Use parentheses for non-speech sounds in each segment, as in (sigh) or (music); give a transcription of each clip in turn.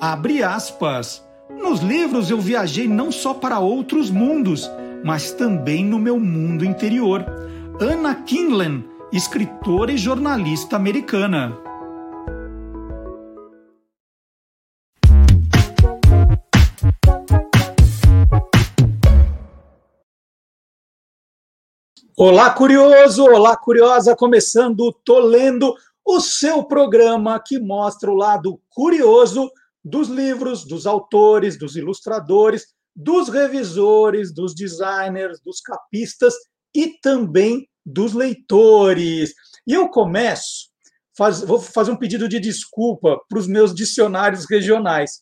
Abre aspas. Nos livros eu viajei não só para outros mundos, mas também no meu mundo interior. Anna Kinlan, escritora e jornalista americana. Olá, curioso! Olá, curiosa! Começando Tô Lendo, o seu programa que mostra o lado curioso dos livros, dos autores, dos ilustradores, dos revisores, dos designers, dos capistas e também dos leitores. E eu começo, faz, vou fazer um pedido de desculpa para os meus dicionários regionais,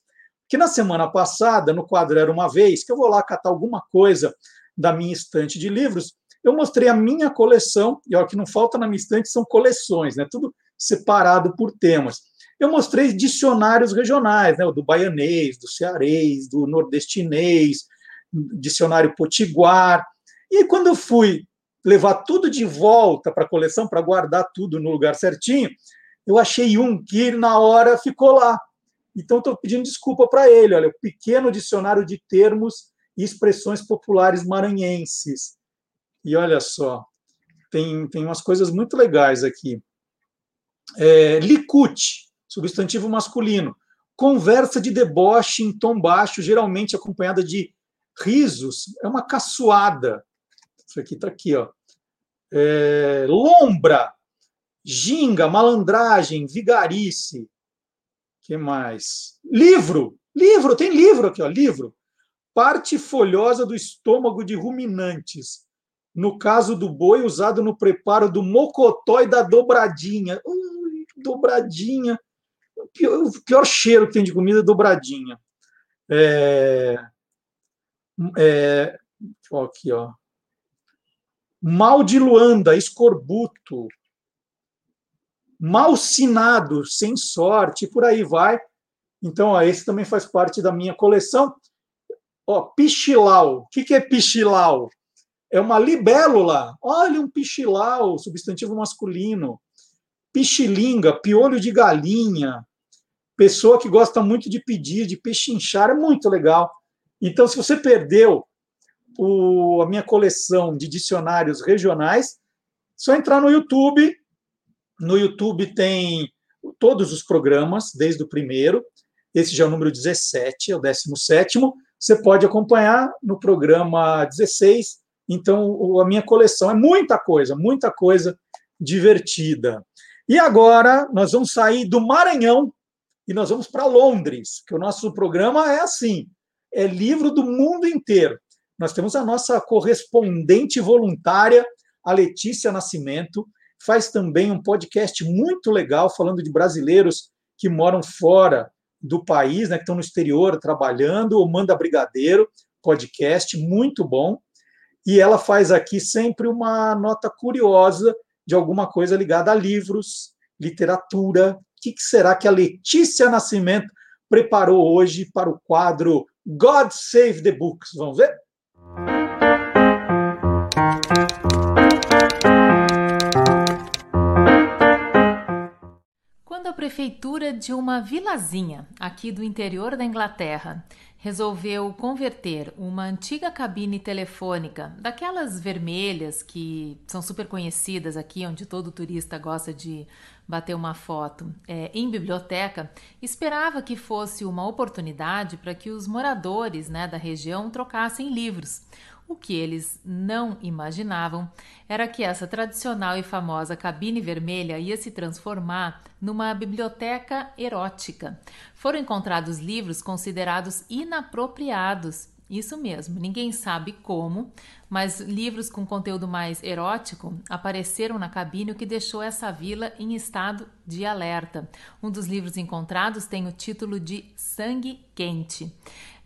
que na semana passada, no quadro Era Uma Vez, que eu vou lá catar alguma coisa da minha estante de livros, eu mostrei a minha coleção, e o que não falta na minha estante são coleções, né? tudo separado por temas eu mostrei dicionários regionais, né, do baianês, do cearês, do nordestinês, dicionário potiguar. E quando eu fui levar tudo de volta para a coleção, para guardar tudo no lugar certinho, eu achei um que na hora ficou lá. Então estou pedindo desculpa para ele. Olha, o pequeno dicionário de termos e expressões populares maranhenses. E olha só, tem, tem umas coisas muito legais aqui. É, Licute, substantivo masculino. Conversa de deboche em tom baixo, geralmente acompanhada de risos, é uma caçoada. Isso aqui está aqui, ó. É, lombra, ginga, malandragem, vigarice. que mais? Livro, livro, tem livro aqui, ó, livro. Parte folhosa do estômago de ruminantes. No caso do boi, usado no preparo do mocotó e da dobradinha. Dobradinha pior, o pior cheiro que tem de comida é dobradinha. É, é, aqui, ó. Mal de Luanda, escorbuto. Malsinado, sem sorte, por aí vai. Então, ó, esse também faz parte da minha coleção. Ó, pichilau. O que, que é pichilau? É uma libélula. Olha, um pichilau, substantivo masculino. Pichilinga, piolho de galinha pessoa que gosta muito de pedir, de pechinchar, é muito legal. Então, se você perdeu o, a minha coleção de dicionários regionais, só entrar no YouTube. No YouTube tem todos os programas, desde o primeiro. Esse já é o número 17, é o 17. Você pode acompanhar no programa 16. Então, a minha coleção é muita coisa, muita coisa divertida. E agora nós vamos sair do Maranhão e nós vamos para Londres, que o nosso programa é assim, é livro do mundo inteiro. Nós temos a nossa correspondente voluntária, a Letícia Nascimento, faz também um podcast muito legal falando de brasileiros que moram fora do país, né, que estão no exterior trabalhando, o Manda Brigadeiro, podcast muito bom. E ela faz aqui sempre uma nota curiosa de alguma coisa ligada a livros, literatura, que, que será que a Letícia Nascimento preparou hoje para o quadro God Save the Books? Vamos ver? Quando a prefeitura de uma vilazinha aqui do interior da Inglaterra resolveu converter uma antiga cabine telefônica, daquelas vermelhas que são super conhecidas aqui, onde todo turista gosta de bater uma foto, é, em biblioteca, esperava que fosse uma oportunidade para que os moradores né, da região trocassem livros. O que eles não imaginavam era que essa tradicional e famosa cabine vermelha ia se transformar numa biblioteca erótica. Foram encontrados livros considerados inapropriados isso mesmo, ninguém sabe como, mas livros com conteúdo mais erótico apareceram na cabine, o que deixou essa vila em estado de alerta. Um dos livros encontrados tem o título de Sangue Quente.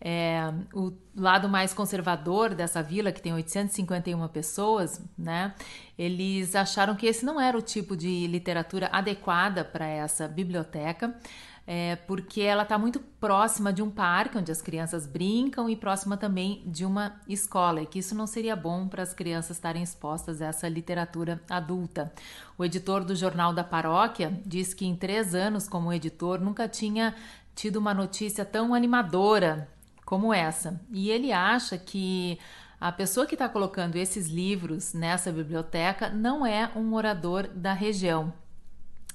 É, o lado mais conservador dessa vila, que tem 851 pessoas, né? Eles acharam que esse não era o tipo de literatura adequada para essa biblioteca. É, porque ela está muito próxima de um parque onde as crianças brincam e próxima também de uma escola, e que isso não seria bom para as crianças estarem expostas a essa literatura adulta. O editor do Jornal da Paróquia diz que em três anos como editor nunca tinha tido uma notícia tão animadora como essa, e ele acha que a pessoa que está colocando esses livros nessa biblioteca não é um morador da região,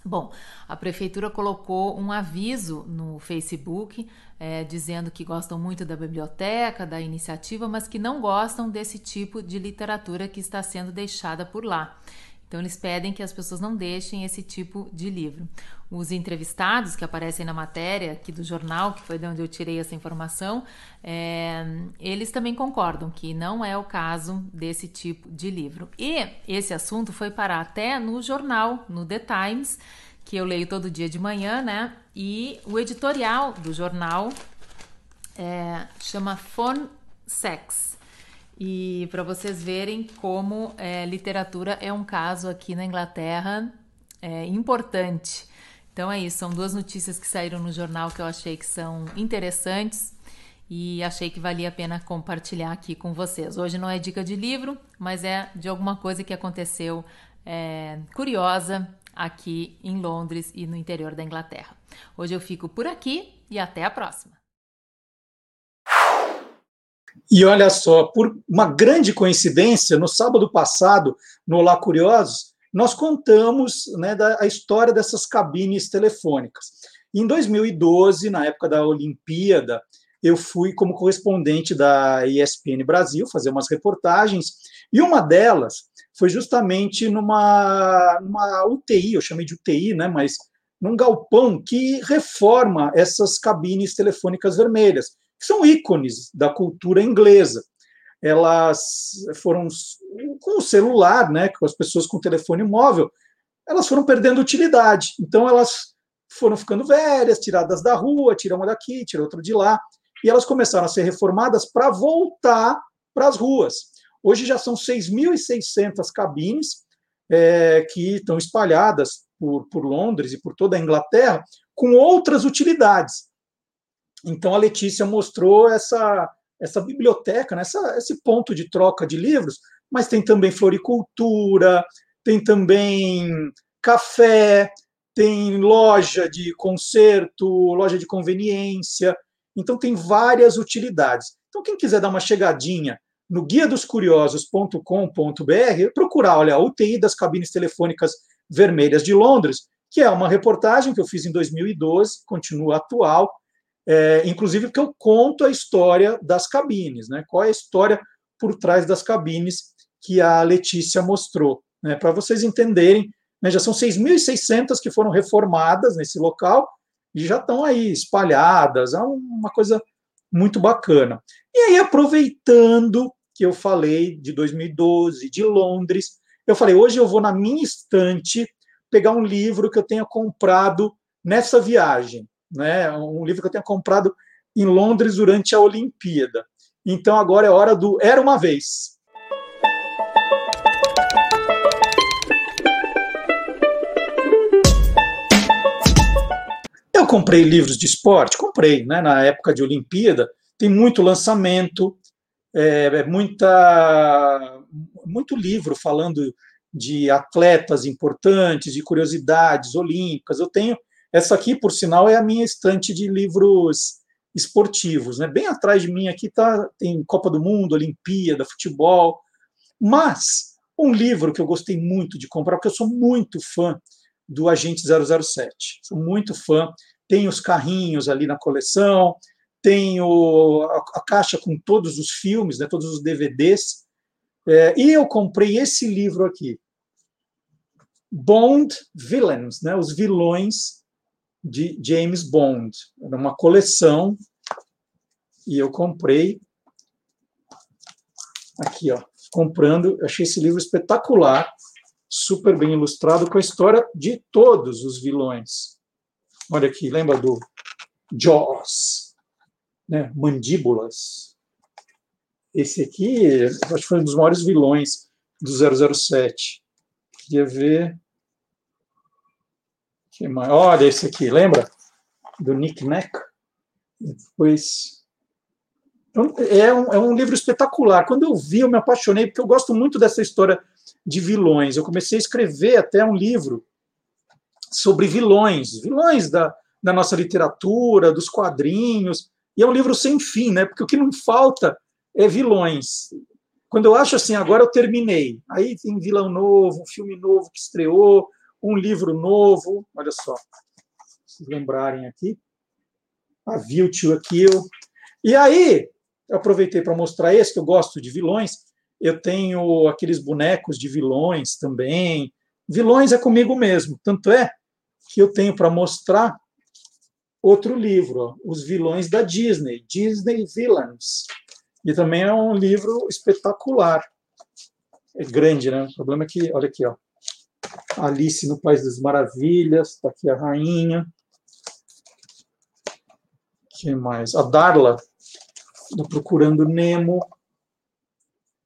Bom, a prefeitura colocou um aviso no Facebook é, dizendo que gostam muito da biblioteca, da iniciativa, mas que não gostam desse tipo de literatura que está sendo deixada por lá. Então, eles pedem que as pessoas não deixem esse tipo de livro. Os entrevistados que aparecem na matéria aqui do jornal, que foi de onde eu tirei essa informação, é, eles também concordam que não é o caso desse tipo de livro. E esse assunto foi parar até no jornal, no The Times, que eu leio todo dia de manhã, né? E o editorial do jornal é, chama Phone Sex e para vocês verem como é, literatura é um caso aqui na Inglaterra é, importante. Então é isso, são duas notícias que saíram no jornal que eu achei que são interessantes e achei que valia a pena compartilhar aqui com vocês. Hoje não é dica de livro, mas é de alguma coisa que aconteceu é, curiosa aqui em Londres e no interior da Inglaterra. Hoje eu fico por aqui e até a próxima. E olha só, por uma grande coincidência, no sábado passado, no Olá Curiosos, nós contamos né, da, a história dessas cabines telefônicas. Em 2012, na época da Olimpíada, eu fui como correspondente da ESPN Brasil fazer umas reportagens, e uma delas foi justamente numa, numa UTI, eu chamei de UTI, né, mas num galpão que reforma essas cabines telefônicas vermelhas são ícones da cultura inglesa. Elas foram, com o celular, né, com as pessoas com telefone móvel, elas foram perdendo utilidade. Então, elas foram ficando velhas, tiradas da rua, tira uma daqui, tira outra de lá, e elas começaram a ser reformadas para voltar para as ruas. Hoje já são 6.600 cabines é, que estão espalhadas por, por Londres e por toda a Inglaterra, com outras utilidades. Então a Letícia mostrou essa, essa biblioteca, né, essa, esse ponto de troca de livros, mas tem também floricultura, tem também café, tem loja de concerto, loja de conveniência. Então tem várias utilidades. Então quem quiser dar uma chegadinha no guia dos curiosos.com.br, procurar, olha, a UTI das cabines telefônicas vermelhas de Londres, que é uma reportagem que eu fiz em 2012, continua atual, é, inclusive porque eu conto a história das cabines, né? Qual é a história por trás das cabines que a Letícia mostrou, né? Para vocês entenderem, né, já são 6.600 que foram reformadas nesse local e já estão aí espalhadas, é uma coisa muito bacana. E aí, aproveitando que eu falei de 2012, de Londres, eu falei, hoje eu vou na minha estante pegar um livro que eu tenha comprado nessa viagem né? Um livro que eu tenho comprado em Londres durante a Olimpíada. Então agora é hora do Era uma vez. Eu comprei livros de esporte, comprei, né? Na época de Olimpíada tem muito lançamento, é, é muita, muito livro falando de atletas importantes, de curiosidades olímpicas. Eu tenho essa aqui, por sinal, é a minha estante de livros esportivos. Né? Bem atrás de mim aqui tá, tem Copa do Mundo, Olimpíada, futebol. Mas um livro que eu gostei muito de comprar, porque eu sou muito fã do Agente 007. Sou muito fã. Tem os carrinhos ali na coleção, tenho a, a caixa com todos os filmes, né, todos os DVDs. É, e eu comprei esse livro aqui, Bond Villains, né, os vilões de James Bond. Era uma coleção e eu comprei aqui, ó, comprando. Achei esse livro espetacular, super bem ilustrado com a história de todos os vilões. Olha aqui, lembra do Jaws, né? Mandíbulas. Esse aqui, acho que foi um dos maiores vilões do 007. Queria ver Olha esse aqui, lembra? do Nick Neck. Depois. É um, é um livro espetacular. Quando eu vi, eu me apaixonei, porque eu gosto muito dessa história de vilões. Eu comecei a escrever até um livro sobre vilões, vilões da, da nossa literatura, dos quadrinhos. E é um livro sem fim, né? Porque o que não falta é vilões. Quando eu acho assim, agora eu terminei. Aí tem vilão novo, um filme novo que estreou, um livro novo. Olha só, se lembrarem aqui. A View to a Kill. E aí, eu aproveitei para mostrar esse, que eu gosto de vilões. Eu tenho aqueles bonecos de vilões também. Vilões é comigo mesmo. Tanto é que eu tenho para mostrar outro livro, ó, Os Vilões da Disney, Disney Villains. E também é um livro espetacular. É grande, né? O problema é que, olha aqui, ó. Alice no País das Maravilhas, está aqui a rainha. que mais? A Darla, do Procurando Nemo.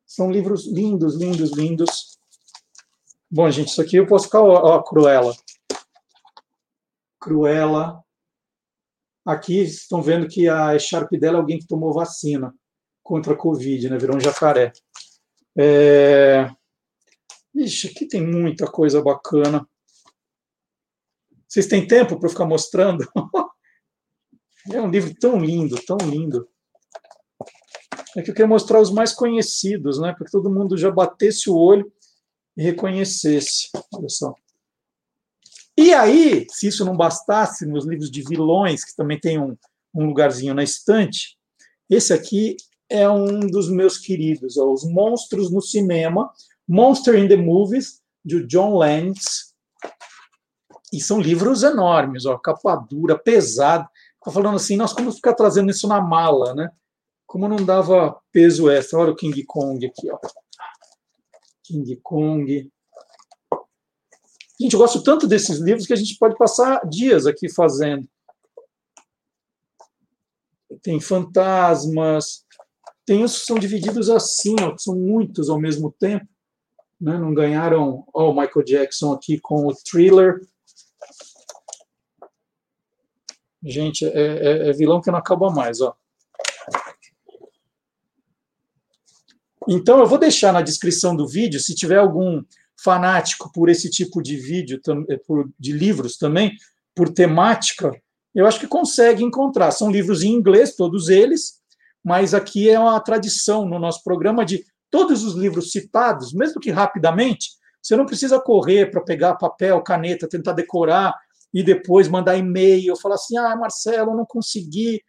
São livros lindos, lindos, lindos. Bom, gente, isso aqui eu posso ficar, ó, ó Cruella. Cruella. Aqui estão vendo que a echarpe dela é alguém que tomou vacina contra a Covid, né? Virou um jacaré. É... Ixi, aqui tem muita coisa bacana. Vocês têm tempo para ficar mostrando? (laughs) é um livro tão lindo, tão lindo. É que eu quero mostrar os mais conhecidos, né? Para que todo mundo já batesse o olho e reconhecesse. Olha só. E aí, se isso não bastasse, nos livros de vilões, que também tem um, um lugarzinho na estante, esse aqui é um dos meus queridos, ó, Os Monstros no Cinema, Monster in the Movies, de John Lentz. E são livros enormes, ó, capa dura, pesado. Fica falando assim, nós como ficar trazendo isso na mala, né? Como não dava peso extra. Olha o King Kong aqui, ó. King Kong. Gente, eu gosto tanto desses livros que a gente pode passar dias aqui fazendo. Tem fantasmas, tem os que são divididos assim, ó, que são muitos ao mesmo tempo. Né? Não ganharam o Michael Jackson aqui com o thriller. Gente, é, é, é vilão que não acaba mais. Ó. Então, eu vou deixar na descrição do vídeo, se tiver algum fanático por esse tipo de vídeo, eh, de livros também, por temática, eu acho que consegue encontrar. São livros em inglês, todos eles, mas aqui é uma tradição no nosso programa de todos os livros citados, mesmo que rapidamente, você não precisa correr para pegar papel, caneta, tentar decorar e depois mandar e-mail, falar assim: ah, Marcelo, não consegui.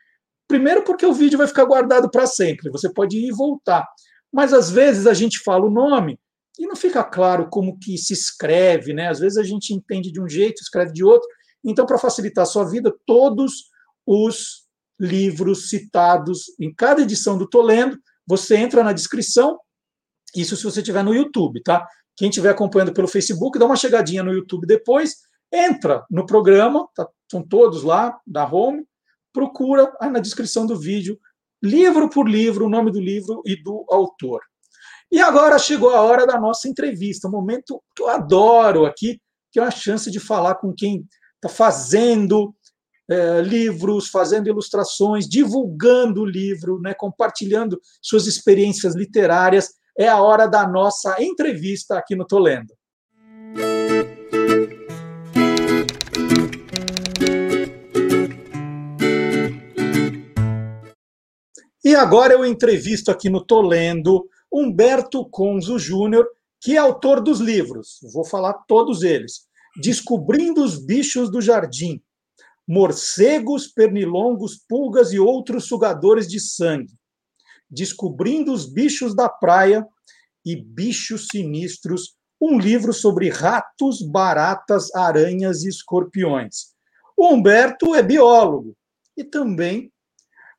Primeiro, porque o vídeo vai ficar guardado para sempre, você pode ir e voltar. Mas às vezes a gente fala o nome e não fica claro como que se escreve, né? Às vezes a gente entende de um jeito, escreve de outro. Então, para facilitar a sua vida, todos os livros citados em cada edição do Tolendo. Você entra na descrição, isso se você estiver no YouTube, tá? Quem estiver acompanhando pelo Facebook, dá uma chegadinha no YouTube depois, entra no programa, tá, são todos lá, da home, procura aí na descrição do vídeo, livro por livro, o nome do livro e do autor. E agora chegou a hora da nossa entrevista, um momento que eu adoro aqui, que é a chance de falar com quem está fazendo é, livros, fazendo ilustrações, divulgando o livro, né, compartilhando suas experiências literárias. É a hora da nossa entrevista aqui no Tolendo. E agora eu entrevisto aqui no Tolendo Humberto Conzo Júnior, que é autor dos livros, vou falar todos eles. Descobrindo os Bichos do Jardim, morcegos, pernilongos, pulgas e outros sugadores de sangue, descobrindo os bichos da praia e bichos sinistros, um livro sobre ratos, baratas, aranhas e escorpiões. O Humberto é biólogo e também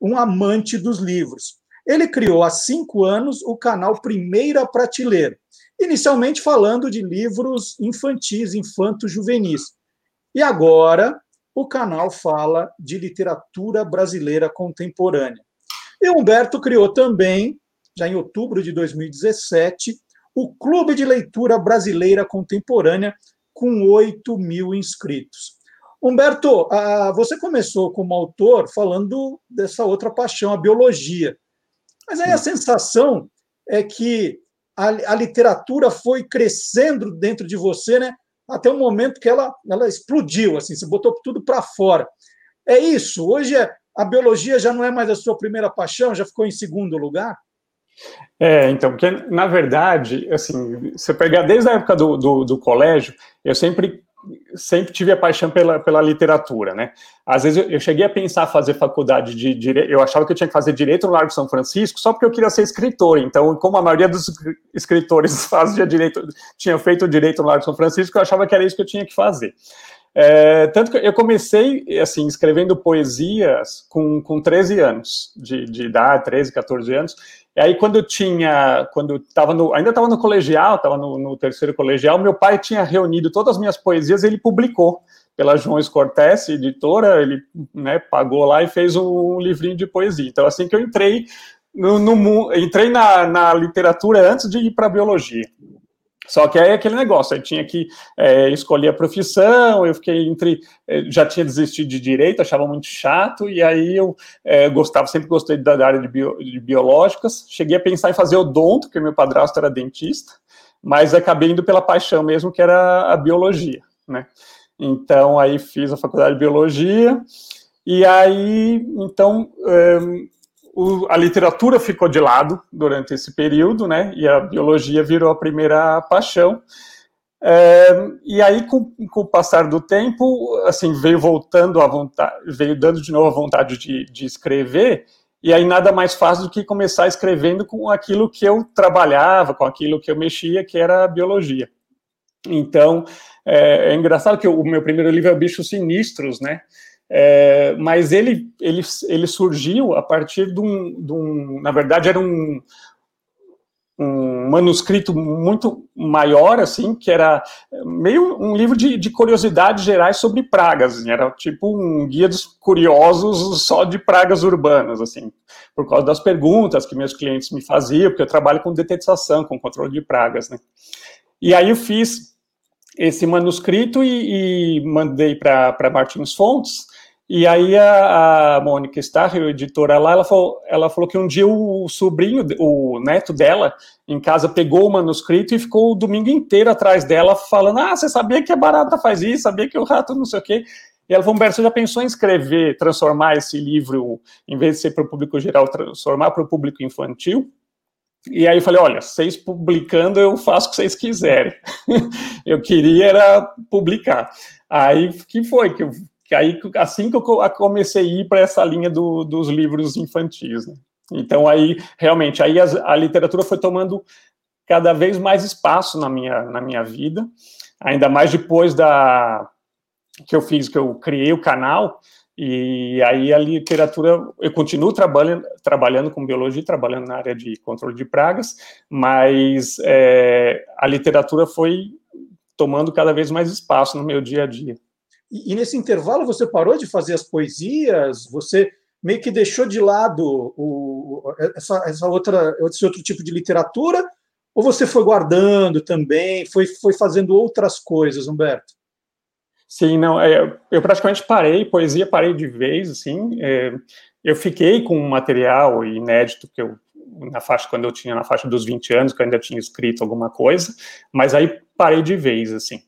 um amante dos livros. Ele criou há cinco anos o canal Primeira Prateleira, inicialmente falando de livros infantis, infanto-juvenis. E agora o canal fala de literatura brasileira contemporânea. E Humberto criou também, já em outubro de 2017, o Clube de Leitura Brasileira Contemporânea, com 8 mil inscritos. Humberto, você começou como autor falando dessa outra paixão, a biologia. Mas aí a sensação é que a, literatura foi crescendo dentro de você, né? Até o momento que ela, ela explodiu, assim, você botou tudo para fora. É isso. Hoje é, a biologia já não é mais a sua primeira paixão, já ficou em segundo lugar? É, então, porque na verdade, assim, você pegar desde a época do, do, do colégio, eu sempre sempre tive a paixão pela, pela literatura, né? Às vezes eu, eu cheguei a pensar fazer faculdade de direito, eu achava que eu tinha que fazer direito no Largo São Francisco só porque eu queria ser escritor. Então, como a maioria dos escritores (laughs) fazia direito, tinha feito direito no Largo São Francisco, eu achava que era isso que eu tinha que fazer. É, tanto que eu comecei, assim, escrevendo poesias com, com 13 anos de, de idade, 13, 14 anos, e aí, quando eu tinha, quando estava no, ainda estava no colegial, estava no, no, terceiro colegial, meu pai tinha reunido todas as minhas poesias e ele publicou pela João Cortés, editora, ele né, pagou lá e fez um livrinho de poesia. Então, assim que eu entrei no, no entrei na, na literatura antes de ir para a biologia. Só que é aquele negócio, aí tinha que é, escolher a profissão, eu fiquei entre. É, já tinha desistido de direito, achava muito chato, e aí eu é, gostava, sempre gostei da área de, bio, de, biológicas. Cheguei a pensar em fazer odonto, porque meu padrasto era dentista, mas acabei indo pela paixão mesmo, que era a biologia, né? Então aí fiz a faculdade de biologia, e aí, então. É, o, a literatura ficou de lado durante esse período, né? E a biologia virou a primeira paixão. É, e aí, com, com, o passar do tempo, assim, veio voltando a vontade, veio dando de novo a vontade de, de escrever, e aí nada mais fácil do que começar escrevendo com aquilo que eu trabalhava, com aquilo que eu mexia, que era a biologia. Então, é, é engraçado que o meu primeiro livro é Bichos Sinistros, né? É, mas ele, ele, ele surgiu a partir de um, de um na verdade era um, um manuscrito muito maior, assim, que era meio um livro de, de curiosidades gerais sobre pragas, assim, era tipo um guia dos curiosos só de pragas urbanas, assim, por causa das perguntas que meus clientes me faziam, porque eu trabalho com detectação, com controle de pragas, né. E aí eu fiz esse manuscrito e, e mandei para Martins Fontes, e aí a, a Mônica Starr, editora lá, ela falou, ela falou que um dia o sobrinho, o neto dela, em casa, pegou o manuscrito e ficou o domingo inteiro atrás dela, falando, ah, você sabia que a barata faz isso, sabia que o rato não sei o quê. E ela falou, Humberto, você já pensou em escrever, transformar esse livro, em vez de ser para o público geral, transformar para o público infantil? E aí eu falei, olha, vocês publicando, eu faço o que vocês quiserem. (laughs) eu queria era publicar. Aí que foi que eu que aí assim que eu comecei a ir para essa linha do, dos livros infantis. Né? Então aí realmente aí a, a, literatura foi tomando cada vez mais espaço na minha na minha vida, ainda mais depois da que eu fiz que eu criei o canal e aí a literatura eu continuo trabalhando trabalhando com biologia, trabalhando na área de controle de pragas, mas é, a literatura foi tomando cada vez mais espaço no meu dia a dia. E, nesse intervalo você parou de fazer as poesias? Você meio que deixou de lado o, essa, essa outra, esse outro tipo de literatura? Ou você foi guardando também, foi, foi fazendo outras coisas, Humberto? Sim, não, é, eu praticamente parei, poesia parei de vez, assim, é, eu fiquei com um material inédito que eu, na faixa, quando eu tinha na faixa dos 20 anos, que eu ainda tinha escrito alguma coisa, mas aí parei de vez, assim.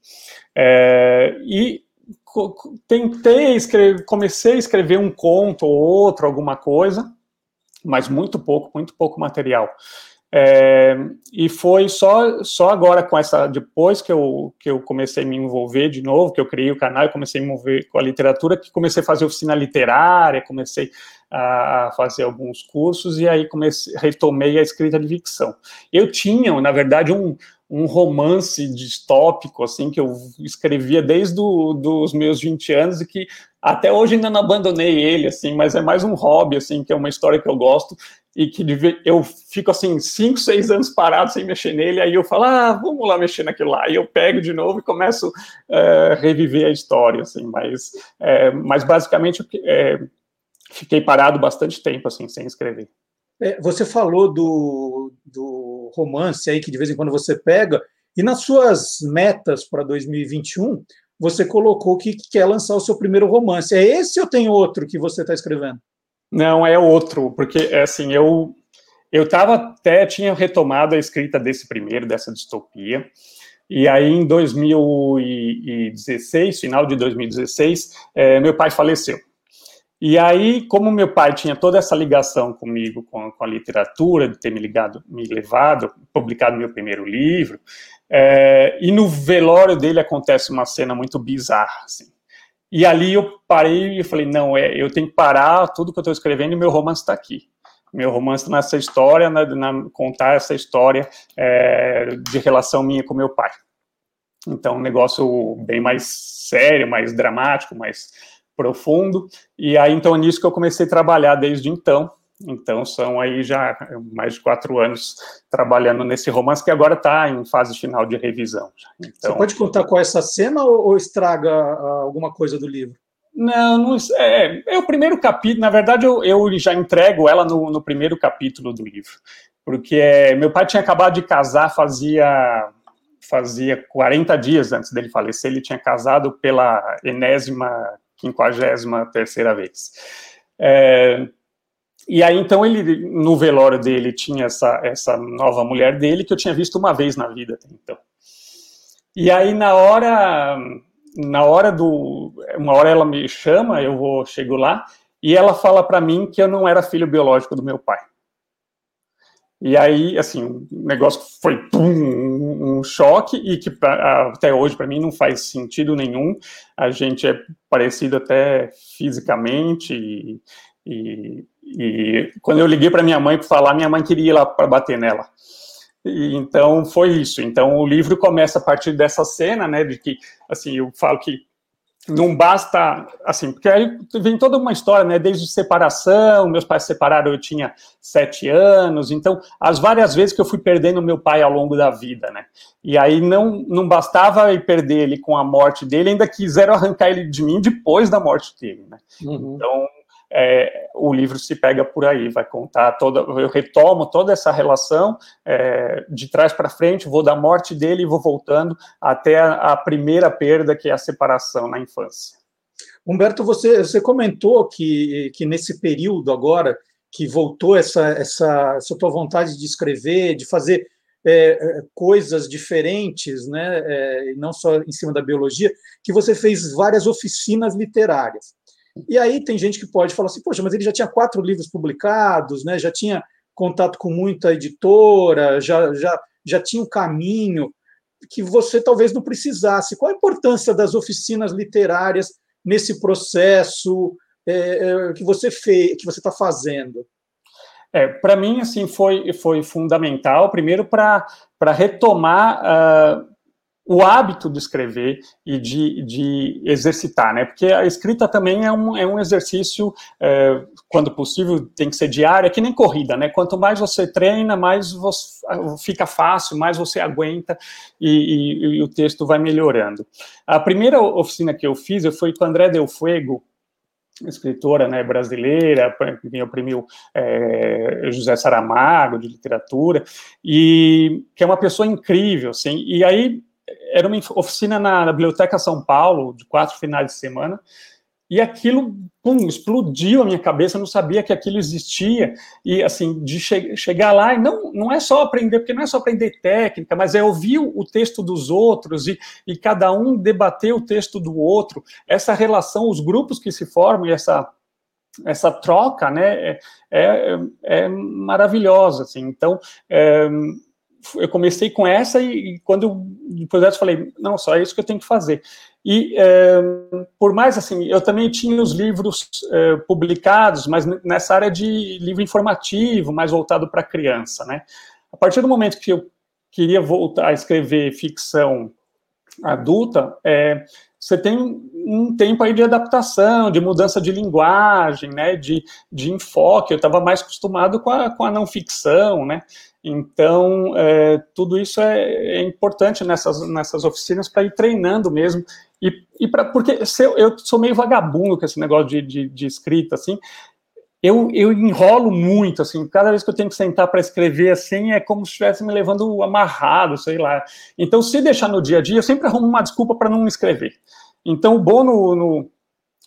É, e tentei escrever, comecei a escrever um conto ou outro, alguma coisa, mas muito pouco, muito pouco material. É, e foi só, só agora com essa, depois que eu, que eu comecei a me envolver de novo, que eu criei o canal comecei a me envolver com a literatura, que comecei a fazer oficina literária, comecei a fazer alguns cursos e aí comecei, retomei a escrita de ficção. Eu tinha, na verdade, um, um romance distópico, assim, que eu escrevia desde do, dos meus 20 anos e que até hoje ainda não abandonei ele, assim, mas é mais um hobby, assim, que é uma história que eu gosto e que eu fico, assim, 5, 6 anos parado sem mexer nele, aí eu falo, ah, vamos lá mexer naquilo lá, e eu pego de novo e começo a é, reviver a história, assim, mas, é, mas basicamente é, fiquei parado bastante tempo, assim, sem escrever. É, você falou do, do romance aí que de vez em quando você pega, e nas suas metas para 2021, você colocou que quer lançar o seu primeiro romance. É esse ou tem outro que você está escrevendo? Não, é outro, porque assim, eu eu estava até tinha retomado a escrita desse primeiro, dessa distopia. E aí, em 2016, final de 2016, é, meu pai faleceu. E aí, como meu pai tinha toda essa ligação comigo, com, com a literatura, de ter me ligado, me levado, publicado meu primeiro livro, é, e no velório dele acontece uma cena muito bizarra, assim. E ali eu parei e falei, não, é, eu tenho que parar tudo que eu estou escrevendo e meu romance está aqui. Meu romance tá nessa história, na, na contar essa história é, de relação minha com meu pai. Então, um negócio bem mais sério, mais dramático, mais profundo. E aí, então, é nisso que eu comecei a trabalhar desde então. Então, são aí já mais de quatro anos trabalhando nesse romance, que agora está em fase final de revisão. Então, Você pode contar qual é essa cena ou, estraga uh, alguma coisa do livro? Não, não é, é, o primeiro capítulo. Na verdade, eu, eu já entrego ela no, no primeiro capítulo do livro, porque é, meu pai tinha acabado de casar, fazia fazia 40 dias antes dele falecer. Ele tinha casado pela enésima quinquagésima terceira vez. É, e aí, então, ele, no velório dele, tinha essa, essa nova mulher dele que eu tinha visto uma vez na vida, então. E aí, na hora, na hora do, uma hora ela me chama, eu vou, chego lá, e ela fala para mim que eu não era filho biológico do meu pai. E aí, assim, o negócio foi pum, um choque e que pra, até hoje para mim não faz sentido nenhum. A gente é parecido até fisicamente e, e, e quando eu liguei para minha mãe para falar, minha mãe queria ir lá para bater nela. E, então foi isso. Então o livro começa a partir dessa cena, né, de que assim eu falo que não basta, assim, porque aí vem toda uma história, né, desde separação, meus pais se separaram, eu tinha sete anos, então, as várias vezes que eu fui perdendo meu pai ao longo da vida, né, e aí não, não bastava perder ele com a morte dele, ainda quiseram arrancar ele de mim depois da morte dele, né, uhum. então, é, o livro se pega por aí, vai contar toda, eu retomo toda essa relação é, de trás para frente, vou da morte dele e vou voltando até a, a, primeira perda, que é a separação na infância. Humberto, você, você comentou que, que nesse período agora, que voltou essa, essa, essa tua vontade de escrever, de fazer é, é coisas diferentes, né, é, não só em cima da biologia, que você fez várias oficinas literárias. E aí tem gente que pode falar assim, poxa, mas ele já tinha quatro livros publicados, né? já tinha contato com muita editora, já, já, já tinha um caminho que você talvez não precisasse. Qual a importância das oficinas literárias nesse processo é, é, que você fez, que você está fazendo? É, para mim, assim, foi, foi fundamental, primeiro para retomar uh, o hábito de escrever e de, de exercitar, né? Porque a escrita também é um, é um exercício, é, quando possível, tem que ser diário, é que nem corrida, né? Quanto mais você treina, mais você, fica fácil, mais você aguenta e, e, e, o texto vai melhorando. A primeira oficina que eu fiz eu foi com André Del Fuego, escritora né, brasileira, que oprimiu é, José Saramago, de literatura, e que é uma pessoa incrível, assim, e aí era uma oficina na, Biblioteca São Paulo, de quatro finais de semana, e aquilo, pum, explodiu a minha cabeça, eu não sabia que aquilo existia, e assim, de che chegar lá, e não, não é só aprender, porque não é só aprender técnica, mas é ouvir o texto dos outros, e, e cada um debater o texto do outro, essa relação, os grupos que se formam, e essa essa troca, né, é, é, é maravilhosa, assim, então, é, eu comecei com essa e, e quando eu, depois eu falei, não, só é isso que eu tenho que fazer. E é, por mais assim, eu também tinha os livros é, publicados, mas nessa área de livro informativo, mais voltado para criança, né? A partir do momento que eu queria voltar a escrever ficção adulta, é, você tem um tempo aí de adaptação, de mudança de linguagem, né, de, de enfoque. Eu estava mais acostumado com a, com a não ficção, né? Então, é, tudo isso é, é, importante nessas, nessas oficinas para ir treinando mesmo. E, e pra, porque eu, eu, sou meio vagabundo com esse negócio de, de, de escrita, assim, eu, eu enrolo muito, assim, cada vez que eu tenho que sentar para escrever, assim, é como se estivesse me levando amarrado, sei lá. Então, se deixar no dia a dia, eu sempre arrumo uma desculpa para não escrever. Então, o bom no, no,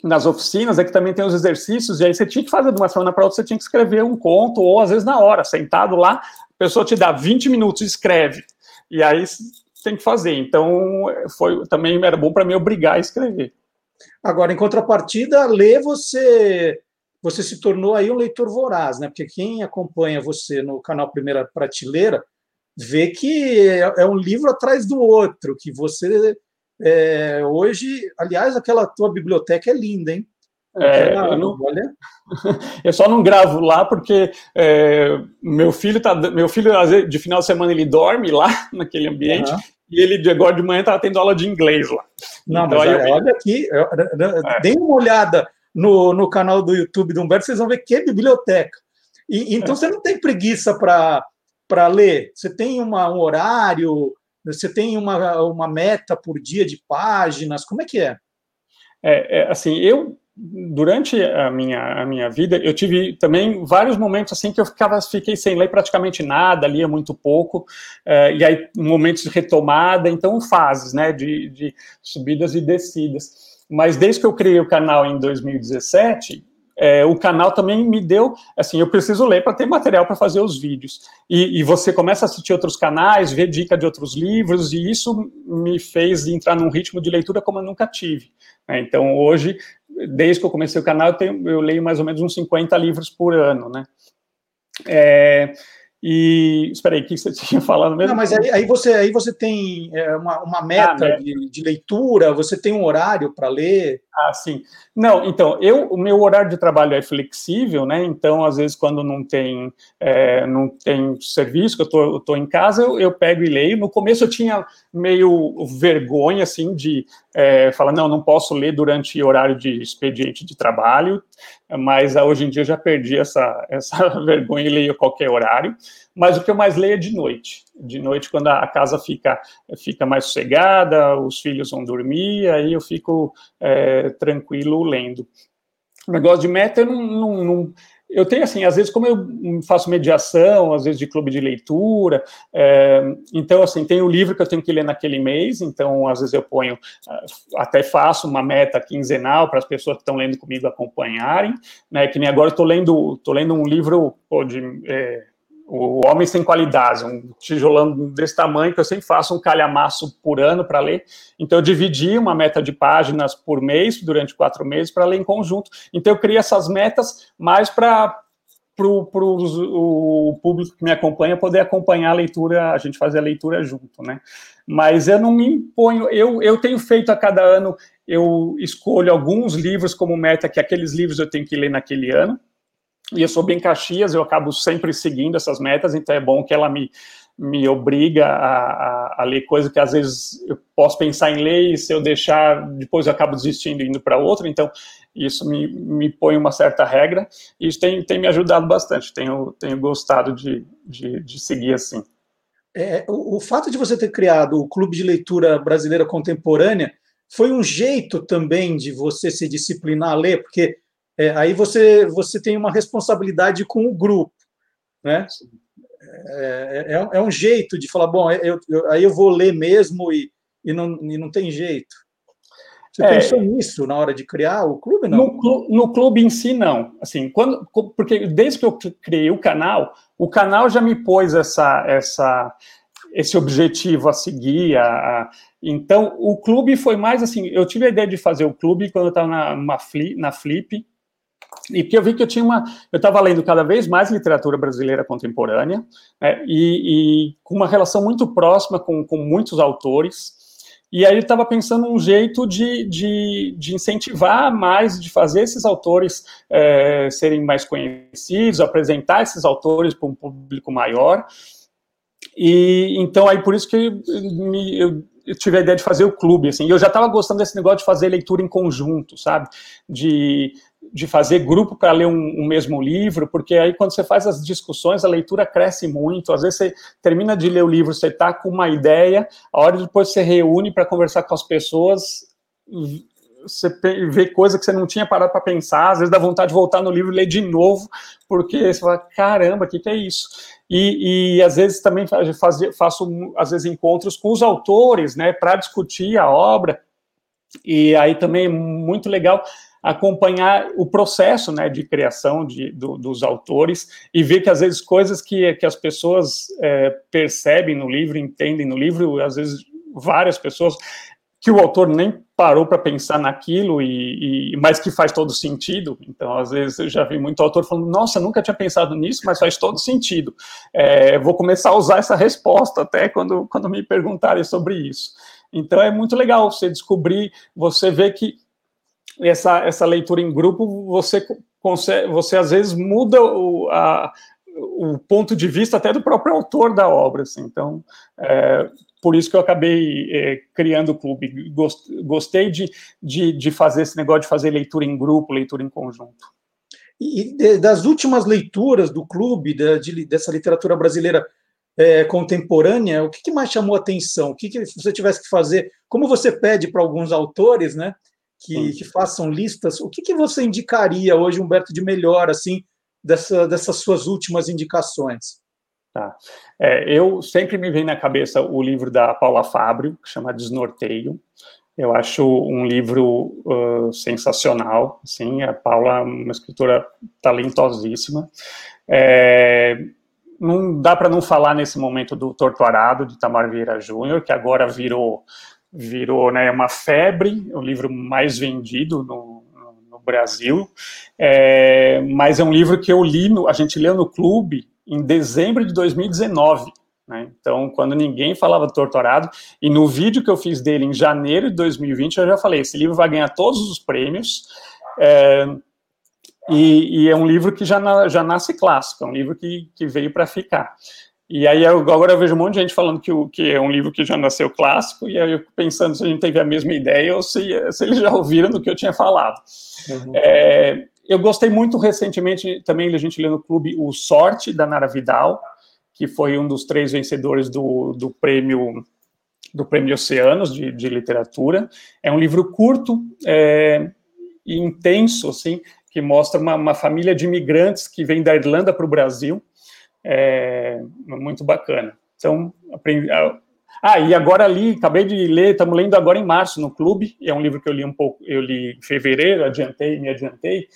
nas oficinas é que também tem os exercícios, e aí você tinha que fazer de uma semana para outra, você tinha que escrever um conto, ou às vezes na hora, sentado lá, a pessoa te dá 20 minutos, escreve. E aí tem que fazer. Então, foi também era bom para me obrigar a escrever. Agora, em contrapartida, ler você você se tornou aí um leitor voraz, né? Porque quem acompanha você no canal Primeira Prateleira vê que é, é um livro atrás do outro, que você é, hoje, aliás, aquela tua biblioteca é linda, hein? É, eu, não, olha. (laughs) eu só não gravo lá porque é, meu filho tá, meu filho de final de semana ele dorme lá (laughs) naquele ambiente uhum. e ele agora de manhã estava tendo aula de inglês lá. Não, então, mas olha, olha aqui, é. dê uma olhada no, no canal do YouTube do Humberto, vocês vão ver que é biblioteca. E, então é. você não tem preguiça para ler, você tem uma, um horário, você tem uma, uma meta por dia de páginas, como é que é? É, é assim, eu durante a minha, a minha vida, eu tive também vários momentos assim que eu ficava, fiquei sem ler praticamente nada, lia muito pouco, uh, e aí momentos de retomada, então fases, né, de, de subidas e descidas. Mas desde que eu criei o canal em 2017, é, o canal também me deu, assim, eu preciso ler para ter material para fazer os vídeos. E, e, você começa a assistir outros canais, ver dica de outros livros, e isso me fez entrar num ritmo de leitura como eu nunca tive. Né? Então, hoje, desde que eu comecei o canal, eu, tenho, eu, leio mais ou menos uns 50 livros por ano, né? É, e espera aí, o que você (laughs) tinha falado mesmo? Não, mas aí, aí, você, aí você tem é, uma, uma meta ah, de, de, leitura, você tem um horário para ler? Ah, sim. Não, então, eu, o meu horário de trabalho é flexível, né? Então, às vezes, quando não tem, é, não tem serviço, que eu tô, eu tô em casa, eu, eu, pego e leio. No começo eu tinha meio vergonha, assim, de é, falar, não, não posso ler durante horário de expediente de trabalho, mas hoje em dia eu já perdi essa, essa (laughs) vergonha e leio qualquer horário. Mas o que eu mais leio é de noite. De noite, quando a casa fica, fica mais sossegada, os filhos vão dormir, aí eu fico é, tranquilo lendo. O negócio de meta, eu não, não, não eu tenho assim, às vezes, como eu faço mediação, às vezes de clube de leitura, é, então, assim, tem o livro que eu tenho que ler naquele mês, então, às vezes eu ponho, até faço uma meta quinzenal para as pessoas que estão lendo comigo acompanharem, né, que nem agora eu estou lendo, tô lendo um livro pô, de... É, o Homem Sem Qualidades, um tijolão desse tamanho, que eu sempre faço um calhamaço por ano para ler. Então, eu dividi uma meta de páginas por mês, durante quatro meses, para ler em conjunto. Então, eu criei essas metas mais para o público que me acompanha poder acompanhar a leitura, a gente fazer a leitura junto, né? Mas eu não me imponho, eu, eu tenho feito a cada ano, eu escolho alguns livros como meta, que aqueles livros eu tenho que ler naquele ano, e eu sou bem Caxias, eu acabo sempre seguindo essas metas, então é bom que ela me, me obriga a, a, a ler coisas que às vezes eu posso pensar em ler e se eu deixar, depois eu acabo desistindo e indo para outra, então isso me, me põe uma certa regra, e isso tem, tem me ajudado bastante, tenho, tenho gostado de, de, de seguir assim. É, o, o fato de você ter criado o Clube de Leitura Brasileira Contemporânea foi um jeito também de você se disciplinar a ler, porque é, aí você, você tem uma responsabilidade com o grupo, né? É, é, é um jeito de falar, bom, eu, eu, aí eu vou ler mesmo e, e, não, e não tem jeito. Você é, pensou nisso na hora de criar o clube, não? No, no, clube em si, não. Assim, quando, porque desde que eu criei o canal, o canal já me pôs essa, essa, esse objetivo a seguir. A, a, então, o clube foi mais assim. Eu tive a ideia de fazer o clube quando eu estava na, na Flip, e porque eu vi que eu tinha uma, eu estava lendo cada vez mais literatura brasileira contemporânea, né, e, e, com uma relação muito próxima com, com muitos autores, e aí eu estava pensando um jeito de, de, de, incentivar mais, de fazer esses autores é, serem mais conhecidos, apresentar esses autores para um público maior, e então aí por isso que me, eu, eu tive a ideia de fazer o clube, assim, e eu já estava gostando desse negócio de fazer leitura em conjunto, sabe? De de fazer grupo para ler um, um, mesmo livro, porque aí quando você faz as discussões, a leitura cresce muito. Às vezes você termina de ler o livro, você está com uma ideia, a hora depois você reúne para conversar com as pessoas, você vê coisa que você não tinha parado para pensar, às vezes dá vontade de voltar no livro e ler de novo, porque você fala, caramba, o que, que é isso? E, e às vezes também faz, faço, às vezes, encontros com os autores, né, para discutir a obra, E aí também é muito legal acompanhar o processo né, de criação de, do, dos autores e ver que às vezes coisas que, que as pessoas é, percebem no livro, entendem no livro, às vezes várias pessoas, que o autor nem parou para pensar naquilo, e, e, mas que faz todo sentido. Então, às vezes, eu já vi muito autor falando: Nossa, nunca tinha pensado nisso, mas faz todo sentido. É, vou começar a usar essa resposta até quando, quando me perguntarem sobre isso. Então, é muito legal você descobrir, você vê que essa, essa leitura em grupo, você consegue, você às vezes muda o, a, o ponto de vista até do próprio autor da obra. Assim. Então, é, por isso que eu acabei é, criando o clube. Gostei de, de, de, fazer esse negócio de fazer leitura em grupo, leitura em conjunto. E das últimas leituras do clube, da, de, dessa literatura brasileira é, contemporânea, o que, que, mais chamou a atenção? O que, que você tivesse que fazer? Como você pede para alguns autores, né, que, que, façam listas, o que, que você indicaria hoje, Humberto, de melhor, assim, dessa, dessas suas últimas indicações? Tá. É, eu sempre me vem na cabeça o livro da Paula Fábio, que chama Desnorteio. Eu acho um livro uh, sensacional. Sim, a Paula é uma escritora talentosíssima. É, não dá para não falar nesse momento do Torturado, de Tamar Vieira Júnior, que agora virou virou né, uma febre, o livro mais vendido no, no Brasil, é, mas é um livro que eu li, no, a gente leu no clube em dezembro de 2019. Né? Então, quando ninguém falava Torturado, e no vídeo que eu fiz dele em janeiro de 2020, eu já falei: esse livro vai ganhar todos os prêmios. É, e, e, é um livro que já, na, já nasce clássico, é um livro que, que veio para ficar. E aí agora eu vejo um monte de gente falando que, o, que é um livro que já nasceu clássico, e aí eu pensando se a gente teve a mesma ideia ou se, se eles já ouviram do que eu tinha falado. Uhum. É, eu gostei muito recentemente, também a gente leu no clube O Sorte, da Nara Vidal, que foi um dos três vencedores do, do prêmio do prêmio Oceanos de, de literatura. É um livro curto é, e intenso, assim, que mostra uma, uma família de imigrantes que vem da Irlanda para o Brasil, é, muito bacana. Então, aprendi. Ah, e agora li, acabei de ler, estamos lendo agora em março no clube, é um livro que eu li um pouco, eu li em fevereiro, adiantei, me adiantei,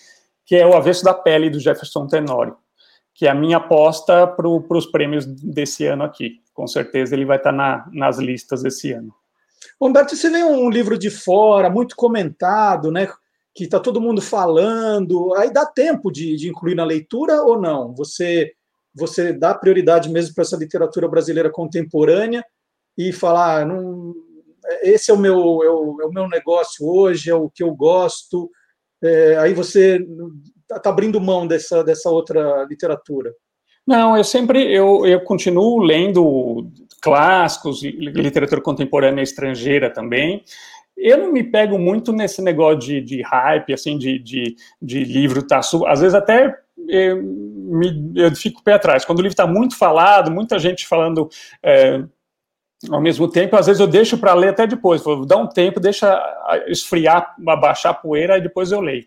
que é O Avesso da Pele, do Jefferson Tenório, que é a minha aposta para os prêmios desse ano aqui. Com certeza ele vai estar na, nas listas desse ano. Humberto, você vê um livro de fora, muito comentado, né? Que está todo mundo falando, aí dá tempo de, de incluir na leitura ou não? Você você dá prioridade mesmo para essa literatura brasileira contemporânea e falar, ah, não, esse é o meu é o, é o, meu negócio hoje, é o que eu gosto. É, aí você está tá abrindo mão dessa, dessa outra literatura. Não, eu sempre eu, eu continuo lendo clássicos, literatura contemporânea estrangeira também. Eu não me pego muito nesse negócio de, de hype, assim, de, de, de livro tá às vezes até eu, me, eu fico pé atrás. Quando o livro está muito falado, muita gente falando é, ao mesmo tempo, às vezes eu deixo para ler até depois. Vou dar um tempo, deixa esfriar, abaixar a poeira e depois eu leio.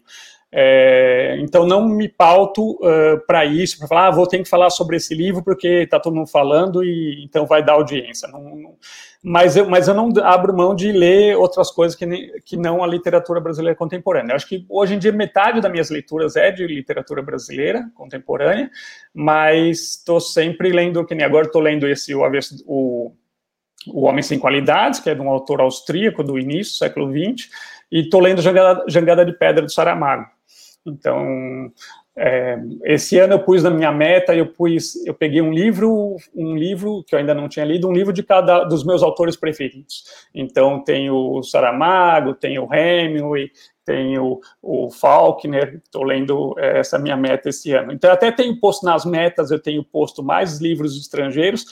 É, então não me pauto uh, para isso, para falar, ah, vou ter que falar sobre esse livro porque está todo mundo falando e então vai dar audiência. Não, não, mas, eu, mas eu não abro mão de ler outras coisas que, que não a literatura brasileira contemporânea. Eu acho que hoje em dia metade das minhas leituras é de literatura brasileira contemporânea, mas estou sempre lendo, que nem agora estou lendo esse o, o, o Homem Sem Qualidades, que é de um autor austríaco do início do século XX, e estou lendo Jangada, Jangada de Pedra do Saramago. Então, é, esse ano eu pus na minha meta, eu pus, eu peguei um livro, um livro que eu ainda não tinha lido, um livro de cada dos meus autores preferidos. Então tem o Saramago, tem o Hemingway, tem o, o Faulkner, estou lendo é, essa minha meta esse ano. Então até tenho posto nas metas, eu tenho posto mais livros estrangeiros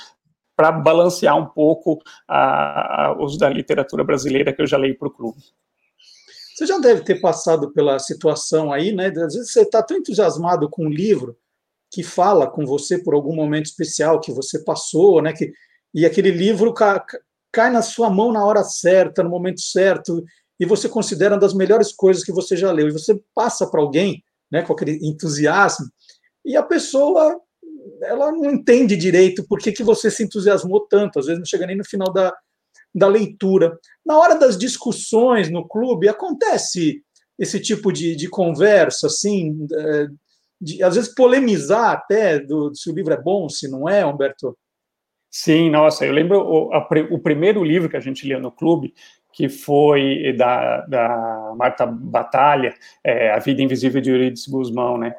para balancear um pouco a, a, os da literatura brasileira que eu já leio para o clube. Você já deve ter passado pela situação aí, né? Às vezes você está tão entusiasmado com um livro que fala com você por algum momento especial que você passou, né? Que, e aquele livro cai, cai na sua mão na hora certa, no momento certo, e você considera uma das melhores coisas que você já leu. E você passa para alguém, né? Com aquele entusiasmo, e a pessoa ela não entende direito por que, que você se entusiasmou tanto. Às vezes não chega nem no final da, da leitura. Na hora das discussões no clube, acontece esse tipo de, de conversa, assim, é, de, às vezes polemizar até do, se o livro é bom, se não é, Humberto? Sim, nossa, eu lembro o, a, o primeiro livro que a gente lia no clube, que foi da, da Marta Batalha, é, A Vida Invisível de Eurídice Guzmão, né?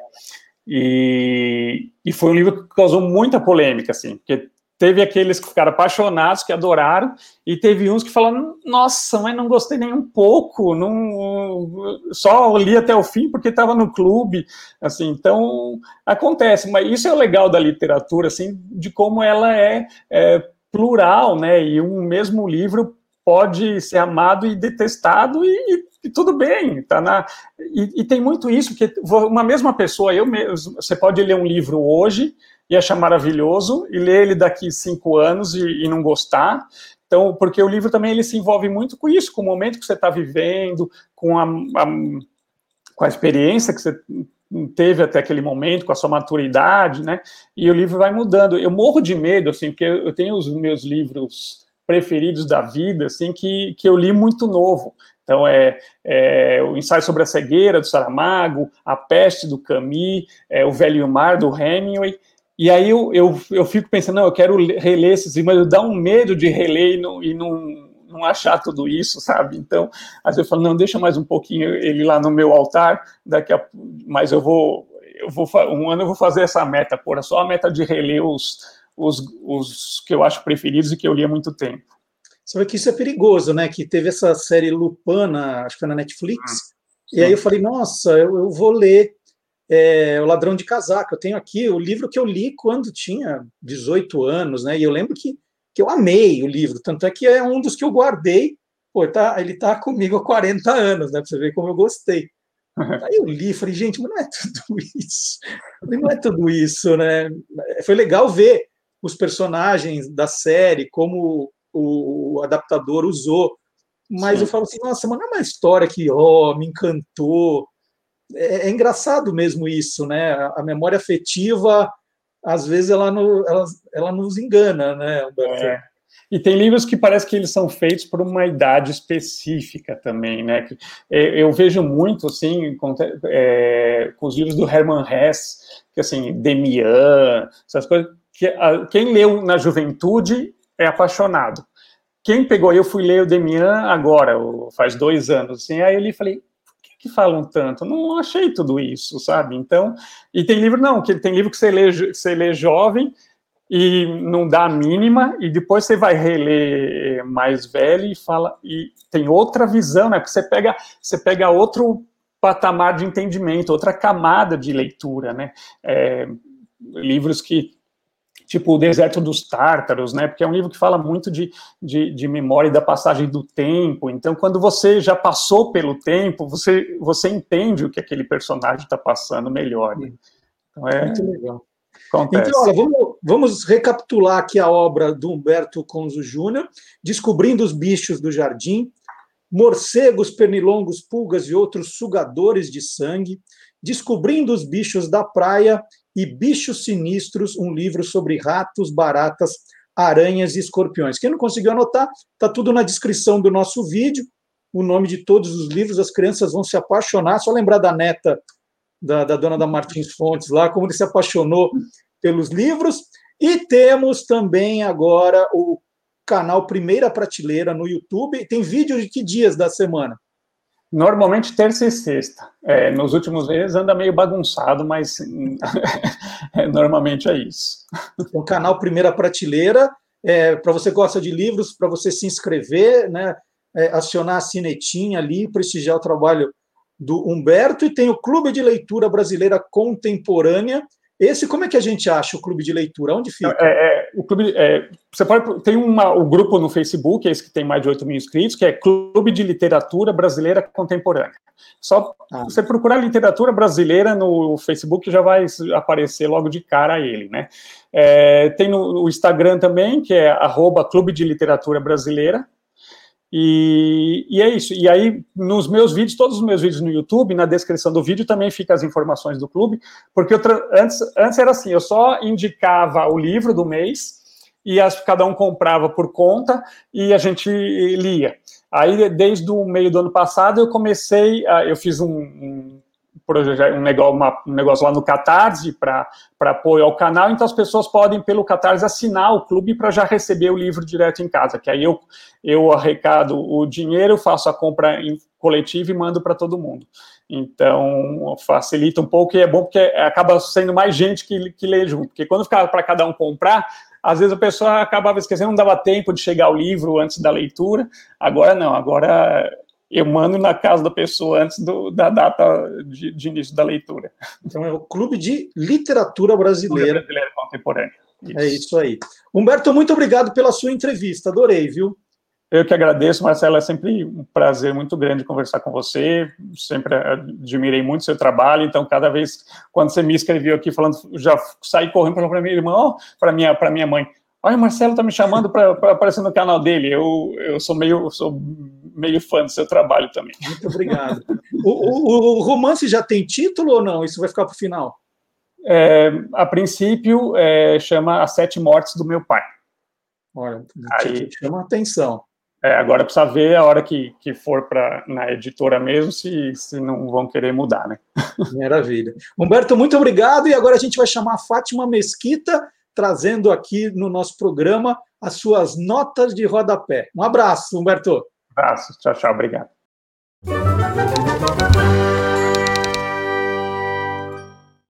E, e foi um livro que causou muita polêmica, assim, porque teve aqueles que ficaram apaixonados, que adoraram, e teve uns que falaram, nossa, mas não gostei nem um pouco, não, só li até o fim porque estava no clube, assim, então, acontece, mas isso é o legal da literatura, assim, de como ela é, é plural, né, e um mesmo livro pode ser amado e detestado e, e tudo bem, tá na e, e, tem muito isso que uma mesma pessoa, eu mesmo, você pode ler um livro hoje e achar maravilhoso e ler ele daqui cinco anos e, e não gostar. Então, porque o livro também ele se envolve muito com isso, com o momento que você está vivendo, com a, a, com a experiência que você teve até aquele momento, com a sua maturidade, né? E o livro vai mudando. Eu morro de medo, assim, porque eu tenho os meus livros preferidos da vida, assim, que, que eu li muito novo. Então, é, é, o ensaio sobre a cegueira do Saramago, a peste do Camus, é, o Velho Mar do Hemingway. E aí eu, eu, eu fico pensando, não, eu quero reler esses, mas dá um medo de reler e não, e não, não achar tudo isso, sabe? Então, às vezes eu falo, não, deixa mais um pouquinho ele lá no meu altar, daqui a, mas eu vou, eu vou, um ano eu vou fazer essa meta, pôr só a meta de reler os, os, os que eu acho preferidos e que eu li há muito tempo. Vê que isso é perigoso, né? Que teve essa série Lupana, acho que foi na Netflix, ah, e aí eu falei, nossa, eu, eu vou ler é, O Ladrão de Casaco. Eu tenho aqui o livro que eu li quando tinha 18 anos, né? E eu lembro que, que eu amei o livro, tanto é que é um dos que eu guardei. Pô, tá, ele tá comigo há 40 anos, né? Pra você ver como eu gostei. (laughs) Aí eu li e falei, gente, mas não é tudo isso. Falei, não é tudo isso, né? Foi legal ver os personagens da série, como o adaptador usou. Mas Sim. eu falo assim, nossa, mas não é uma história que, ó, oh, me encantou, é, é, engraçado mesmo isso, né? A memória afetiva, às vezes, ela, no, ela, ela nos engana, né, É. E tem livros que parece que eles são feitos por uma idade específica também, né? É, eu vejo muito, assim, com, é, com os livros do Hermann Hesse, que, assim, Demian, essas coisas, que a, quem leu na juventude é apaixonado. Quem pegou, eu fui ler o Demian agora, faz dois anos, assim, aí eu li falei, que falam tanto? Não achei tudo isso, sabe? Então, e tem livro não, que tem livro que você lê, você lê jovem e não dá a mínima, e depois você vai reler mais velho e fala e tem outra visão, né? Porque você pega, você pega outro patamar de entendimento, outra camada de leitura, né? É, livros que tipo O Deserto dos Tártaros, né? Porque é um livro que fala muito de, de, de, memória e da passagem do tempo. Então, quando você já passou pelo tempo, você, você entende o que aquele personagem está passando melhor. Né? Então, é muito legal. Acontece. Então, olha, vamos, vamos recapitular aqui a obra do Humberto Conzo Júnior, Descobrindo os Bichos do Jardim, Morcegos, Pernilongos, Pulgas e outros sugadores de sangue, Descobrindo os Bichos da Praia e Bichos Sinistros, um livro sobre ratos, baratas, aranhas e escorpiões. Quem não conseguiu anotar, está tudo na descrição do nosso vídeo. O nome de todos os livros, as crianças vão se apaixonar. Só lembrar da neta da, da dona da Martins Fontes lá, como ele se apaixonou pelos livros. E temos também agora o canal Primeira Prateleira no YouTube. Tem vídeo de que dias da semana? Normalmente terça e sexta. É, nos últimos meses anda meio bagunçado, mas (laughs) é, normalmente é isso. O canal Primeira Prateleira, é, para você gosta de livros, para você se inscrever, né, é, acionar a sinetinha ali, prestigiar o trabalho do Humberto, e tem o Clube de Leitura Brasileira Contemporânea, esse, como é que a gente acha o clube de leitura? Onde fica? É, é, o clube, é, você pode tem uma, o grupo no Facebook, esse que tem mais de 8 mil inscritos, que é Clube de Literatura Brasileira Contemporânea. Só ah. você procurar literatura brasileira no Facebook já vai aparecer logo de cara ele, né? É, tem no, no, Instagram também, que é arroba Clube de Literatura Brasileira, e, e, é isso. E aí, nos meus vídeos, todos os meus vídeos no YouTube, na descrição do vídeo também fica as informações do clube, porque antes, antes era assim, eu só indicava o livro do mês e as, cada um comprava por conta e a gente lia. Aí, desde o meio do ano passado, eu comecei, a, eu fiz um, um um negócio, uma, um negócio lá no Catarse para apoio ao canal, então as pessoas podem, pelo Catarse, assinar o clube para já receber o livro direto em casa, que aí eu, eu arrecado o dinheiro, faço a compra em coletivo e mando para todo mundo. Então, facilita um pouco e é bom porque acaba sendo mais gente que, que lê junto, porque quando ficava para cada um comprar, às vezes a pessoa acabava esquecendo, não dava tempo de chegar ao livro antes da leitura, agora não, agora eu mando na casa da pessoa antes do, da data de, de, início da leitura. Então é o Clube de Literatura Brasileira. Brasileira Contemporânea. Isso. É isso aí. Humberto, muito obrigado pela sua entrevista, adorei, viu? Eu que agradeço, Marcelo, é sempre um prazer muito grande conversar com você, sempre admirei muito seu trabalho, então cada vez, quando você me escreveu aqui falando, já saí correndo para minha irmã, para minha, minha mãe, olha, o Marcelo está me chamando para aparecer no canal dele, eu, eu sou meio, sou meio fã do seu trabalho também. Muito obrigado. o, o, o, romance já tem título ou não? Isso vai ficar para o final? É, a princípio, é, chama As Sete Mortes do Meu Pai. Olha, Aí, chama atenção. É, agora precisa ver a hora que, que for para na editora mesmo, se, se não vão querer mudar, né? (laughs) Maravilha. Humberto, muito obrigado. E agora a gente vai chamar a Fátima Mesquita, trazendo aqui no nosso programa as suas notas de rodapé. Um abraço, Humberto. Abraço, tchau, tchau, obrigado.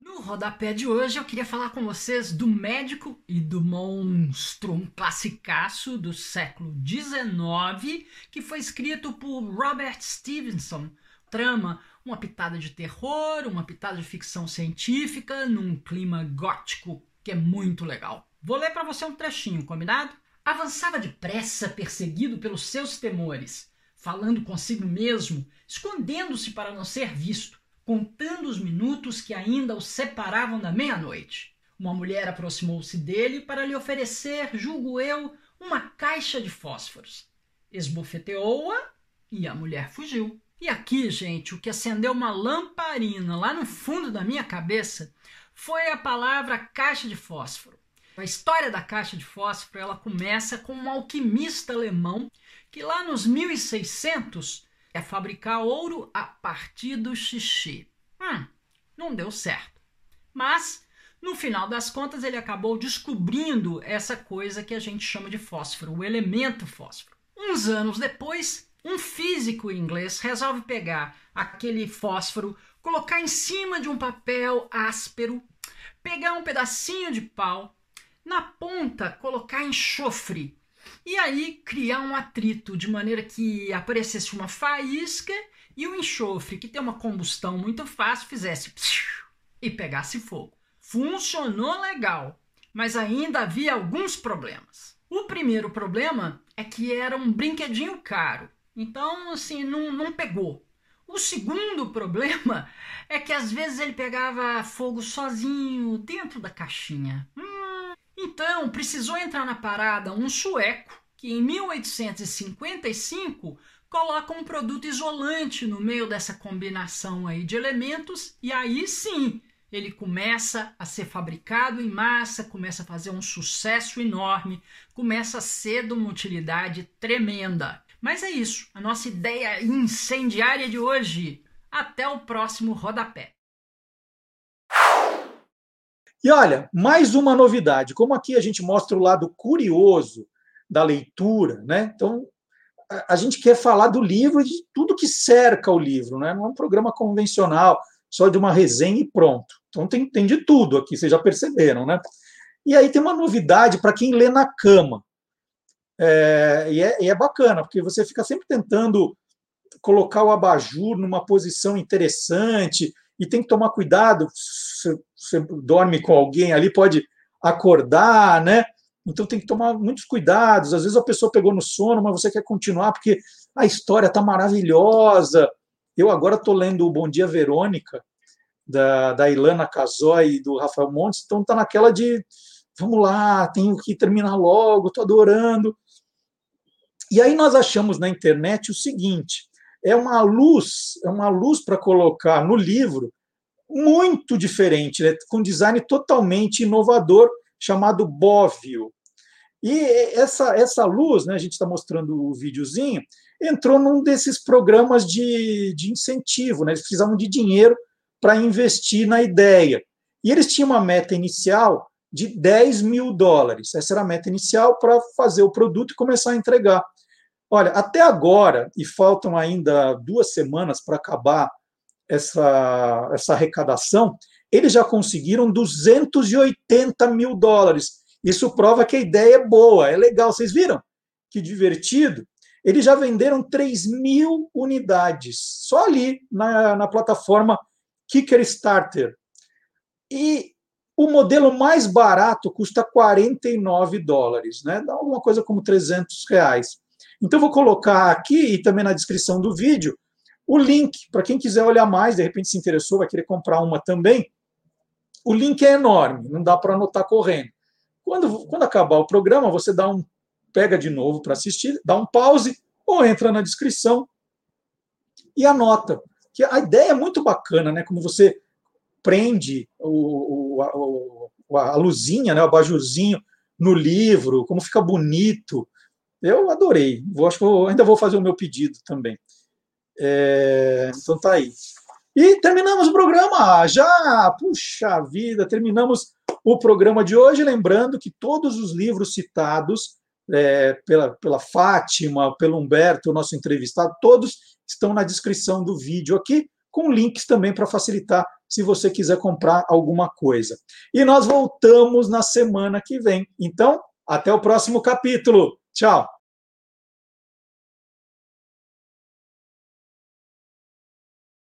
No rodapé de hoje eu queria falar com vocês do médico e do monstro, um classicaço do século XIX que foi escrito por Robert Stevenson. Trama uma pitada de terror, uma pitada de ficção científica num clima gótico que é muito legal. Vou ler para você um trechinho, combinado? Avançava depressa, perseguido pelos seus temores, falando consigo mesmo, escondendo-se para não ser visto, contando os minutos que ainda o separavam da meia-noite. Uma mulher aproximou-se dele para lhe oferecer, julgo eu, uma caixa de fósforos. Esbofeteou-a e a mulher fugiu. E aqui, gente, o que acendeu uma lamparina lá no fundo da minha cabeça foi a palavra caixa de fósforo. A história da caixa de fósforo ela começa com um alquimista alemão que lá nos 1600 é fabricar ouro a partir do xixi. Hum, não deu certo. Mas no final das contas ele acabou descobrindo essa coisa que a gente chama de fósforo, o elemento fósforo. Uns anos depois, um físico inglês resolve pegar aquele fósforo, colocar em cima de um papel áspero, pegar um pedacinho de pau na ponta colocar enxofre e aí criar um atrito de maneira que aparecesse uma faísca e o enxofre, que tem uma combustão muito fácil, fizesse e pegasse fogo. Funcionou legal, mas ainda havia alguns problemas. O primeiro problema é que era um brinquedinho caro, então assim não, não pegou. O segundo (laughs) problema é que às vezes ele pegava fogo sozinho dentro da caixinha. Hum, então, precisou entrar na parada um sueco que em 1855 coloca um produto isolante no meio dessa combinação aí de elementos e aí sim ele começa a ser fabricado em massa, começa a fazer um sucesso enorme, começa a ser de uma utilidade tremenda. Mas é isso, a nossa ideia incendiária de hoje. Até o próximo rodapé. E olha, mais uma novidade, como aqui a gente mostra o lado curioso da leitura, né? Então, a gente quer falar do livro e de tudo que cerca o livro, né? Não é um programa convencional, só de uma resenha e pronto. Então tem, tem de tudo aqui, vocês já perceberam, né? E aí tem uma novidade para quem lê na cama. É, e, é, e é bacana, porque você fica sempre tentando colocar o abajur numa posição interessante, e tem que tomar cuidado. Se você dorme com alguém ali, pode acordar, né? Então tem que tomar muitos cuidados. Às vezes a pessoa pegou no sono, mas você quer continuar porque a história está maravilhosa. Eu agora estou lendo o Bom Dia Verônica, da, da Ilana Casoy e do Rafael Montes, então está naquela de vamos lá, tenho que terminar logo, estou adorando. E aí nós achamos na internet o seguinte: é uma luz, é uma luz para colocar no livro muito diferente, né? com design totalmente inovador, chamado Bóvio. E essa, essa luz, né, a gente está mostrando o videozinho, entrou num desses programas de, de incentivo, né? eles precisavam de dinheiro para investir na ideia. E eles tinham uma meta inicial de 10 mil dólares. Essa era a meta inicial para fazer o produto e começar a entregar. Olha, até agora, e faltam ainda duas semanas para acabar essa, essa arrecadação, eles já conseguiram 280 mil dólares. Isso prova que a ideia é boa, é legal. Vocês viram? Que divertido. Eles já venderam 3 mil unidades, só ali na, na plataforma Kickstarter. E o modelo mais barato custa 49 dólares, né? Dá alguma coisa como 300 reais. Então, vou colocar aqui e também na descrição do vídeo o link para quem quiser olhar mais, de repente se interessou, vai querer comprar uma também. O link é enorme, não dá para anotar correndo. Quando, quando acabar o programa, você dá um pega de novo para assistir, dá um pause ou entra na descrição e anota. Que a ideia é muito bacana, né? Como você prende o, o, a, a luzinha, né? o abajurzinho no livro, como fica bonito. Eu adorei. Vou, acho que eu ainda vou fazer o meu pedido também. É, então tá aí. E terminamos o programa. Já, puxa vida, terminamos o programa de hoje. Lembrando que todos os livros citados é, pela, pela Fátima, pelo Humberto, nosso entrevistado, todos estão na descrição do vídeo aqui, com links também para facilitar se você quiser comprar alguma coisa. E nós voltamos na semana que vem. Então, até o próximo capítulo. Tchau!